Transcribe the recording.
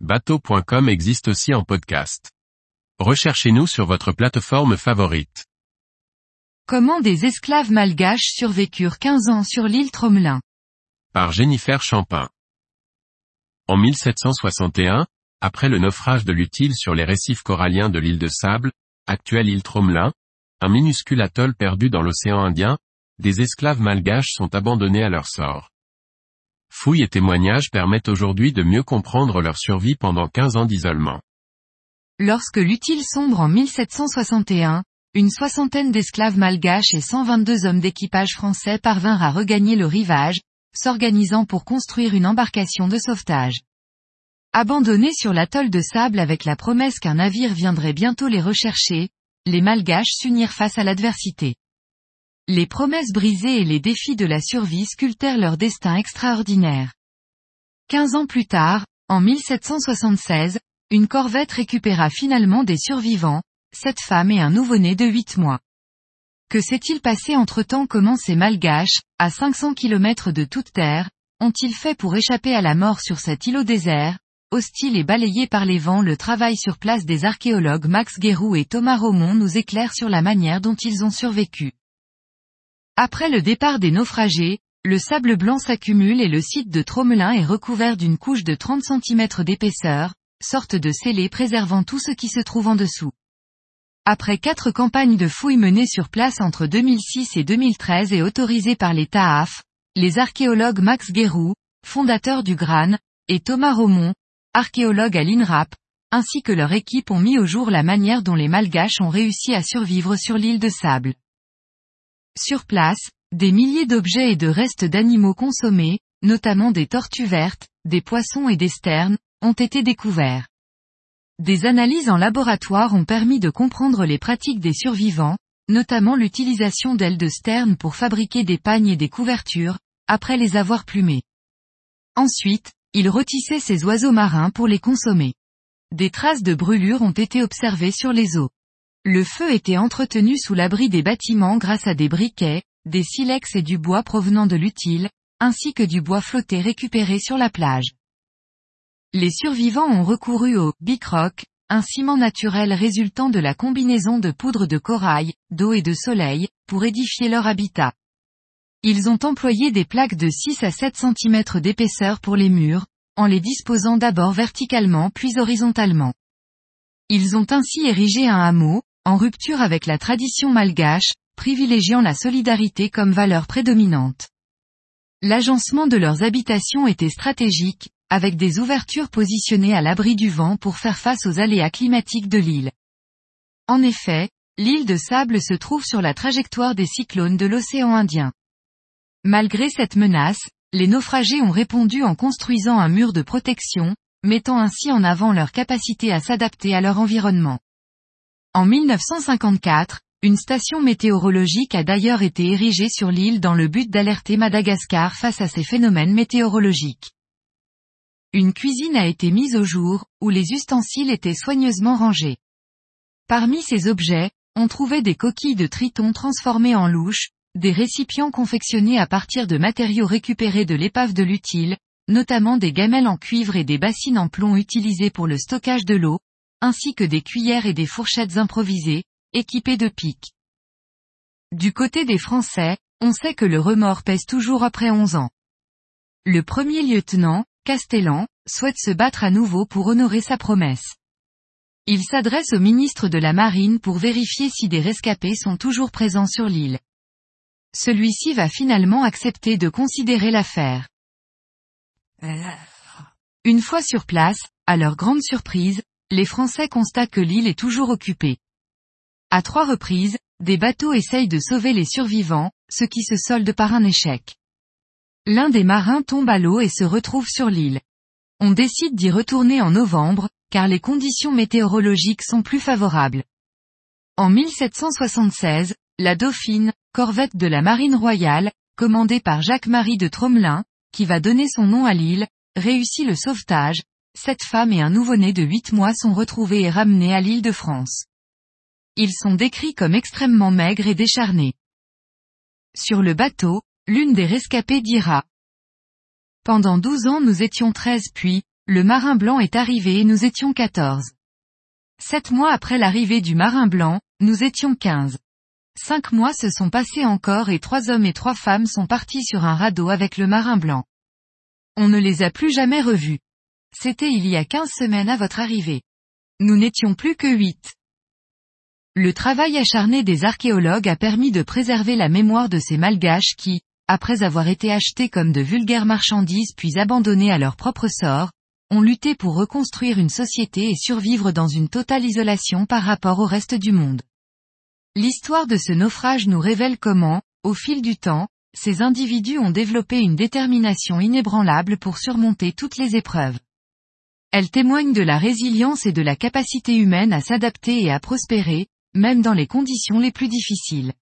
bateau.com existe aussi en podcast. Recherchez-nous sur votre plateforme favorite. Comment des esclaves malgaches survécurent 15 ans sur l'île Tromelin? Par Jennifer Champin. En 1761, après le naufrage de l'utile sur les récifs coralliens de l'île de Sable, actuelle île Tromelin, un minuscule atoll perdu dans l'océan Indien, des esclaves malgaches sont abandonnés à leur sort. Fouilles et témoignages permettent aujourd'hui de mieux comprendre leur survie pendant 15 ans d'isolement. Lorsque l'utile sombre en 1761, une soixantaine d'esclaves malgaches et 122 hommes d'équipage français parvinrent à regagner le rivage, s'organisant pour construire une embarcation de sauvetage. Abandonnés sur l'atoll de sable avec la promesse qu'un navire viendrait bientôt les rechercher, les malgaches s'unirent face à l'adversité. Les promesses brisées et les défis de la survie sculptèrent leur destin extraordinaire. Quinze ans plus tard, en 1776, une corvette récupéra finalement des survivants, sept femmes et un nouveau-né de huit mois. Que s'est-il passé entre-temps? Comment ces malgaches, à 500 km de toute terre, ont-ils fait pour échapper à la mort sur cet îlot désert, hostile et balayé par les vents Le travail sur place des archéologues Max Guérou et Thomas Romont nous éclaire sur la manière dont ils ont survécu. Après le départ des naufragés, le sable blanc s'accumule et le site de Tromelin est recouvert d'une couche de 30 cm d'épaisseur, sorte de scellé préservant tout ce qui se trouve en dessous. Après quatre campagnes de fouilles menées sur place entre 2006 et 2013 et autorisées par les TAAF, les archéologues Max Guérou, fondateur du GRAN, et Thomas Romont, archéologue à l'INRAP, ainsi que leur équipe ont mis au jour la manière dont les Malgaches ont réussi à survivre sur l'île de sable. Sur place, des milliers d'objets et de restes d'animaux consommés, notamment des tortues vertes, des poissons et des sternes, ont été découverts. Des analyses en laboratoire ont permis de comprendre les pratiques des survivants, notamment l'utilisation d'ailes de sterne pour fabriquer des pagnes et des couvertures, après les avoir plumés. Ensuite, ils rôtissaient ces oiseaux marins pour les consommer. Des traces de brûlure ont été observées sur les eaux. Le feu était entretenu sous l'abri des bâtiments grâce à des briquets, des silex et du bois provenant de l'utile, ainsi que du bois flotté récupéré sur la plage. Les survivants ont recouru au bicroc, un ciment naturel résultant de la combinaison de poudre de corail, d'eau et de soleil, pour édifier leur habitat. Ils ont employé des plaques de 6 à 7 cm d'épaisseur pour les murs, en les disposant d'abord verticalement puis horizontalement. Ils ont ainsi érigé un hameau, en rupture avec la tradition malgache, privilégiant la solidarité comme valeur prédominante. L'agencement de leurs habitations était stratégique, avec des ouvertures positionnées à l'abri du vent pour faire face aux aléas climatiques de l'île. En effet, l'île de sable se trouve sur la trajectoire des cyclones de l'océan Indien. Malgré cette menace, les naufragés ont répondu en construisant un mur de protection, mettant ainsi en avant leur capacité à s'adapter à leur environnement. En 1954, une station météorologique a d'ailleurs été érigée sur l'île dans le but d'alerter Madagascar face à ces phénomènes météorologiques. Une cuisine a été mise au jour, où les ustensiles étaient soigneusement rangés. Parmi ces objets, on trouvait des coquilles de triton transformées en louches, des récipients confectionnés à partir de matériaux récupérés de l'épave de l'utile, notamment des gamelles en cuivre et des bassines en plomb utilisées pour le stockage de l'eau, ainsi que des cuillères et des fourchettes improvisées, équipées de pics. Du côté des Français, on sait que le remords pèse toujours après 11 ans. Le premier lieutenant, Castellan, souhaite se battre à nouveau pour honorer sa promesse. Il s'adresse au ministre de la Marine pour vérifier si des rescapés sont toujours présents sur l'île. Celui-ci va finalement accepter de considérer l'affaire. Une fois sur place, à leur grande surprise, les Français constatent que l'île est toujours occupée. À trois reprises, des bateaux essayent de sauver les survivants, ce qui se solde par un échec. L'un des marins tombe à l'eau et se retrouve sur l'île. On décide d'y retourner en novembre, car les conditions météorologiques sont plus favorables. En 1776, la Dauphine, corvette de la Marine royale, commandée par Jacques-Marie de Tromelin, qui va donner son nom à l'île, réussit le sauvetage, sept femmes et un nouveau-né de huit mois sont retrouvés et ramenés à l'île de France. Ils sont décrits comme extrêmement maigres et décharnés. Sur le bateau, l'une des rescapées dira. Pendant douze ans nous étions treize puis, le marin blanc est arrivé et nous étions 14. Sept mois après l'arrivée du marin blanc, nous étions 15. Cinq mois se sont passés encore et trois hommes et trois femmes sont partis sur un radeau avec le marin blanc. On ne les a plus jamais revus. C'était il y a 15 semaines à votre arrivée. Nous n'étions plus que huit. Le travail acharné des archéologues a permis de préserver la mémoire de ces malgaches qui, après avoir été achetés comme de vulgaires marchandises puis abandonnés à leur propre sort, ont lutté pour reconstruire une société et survivre dans une totale isolation par rapport au reste du monde. L'histoire de ce naufrage nous révèle comment, au fil du temps, ces individus ont développé une détermination inébranlable pour surmonter toutes les épreuves. Elle témoigne de la résilience et de la capacité humaine à s'adapter et à prospérer, même dans les conditions les plus difficiles.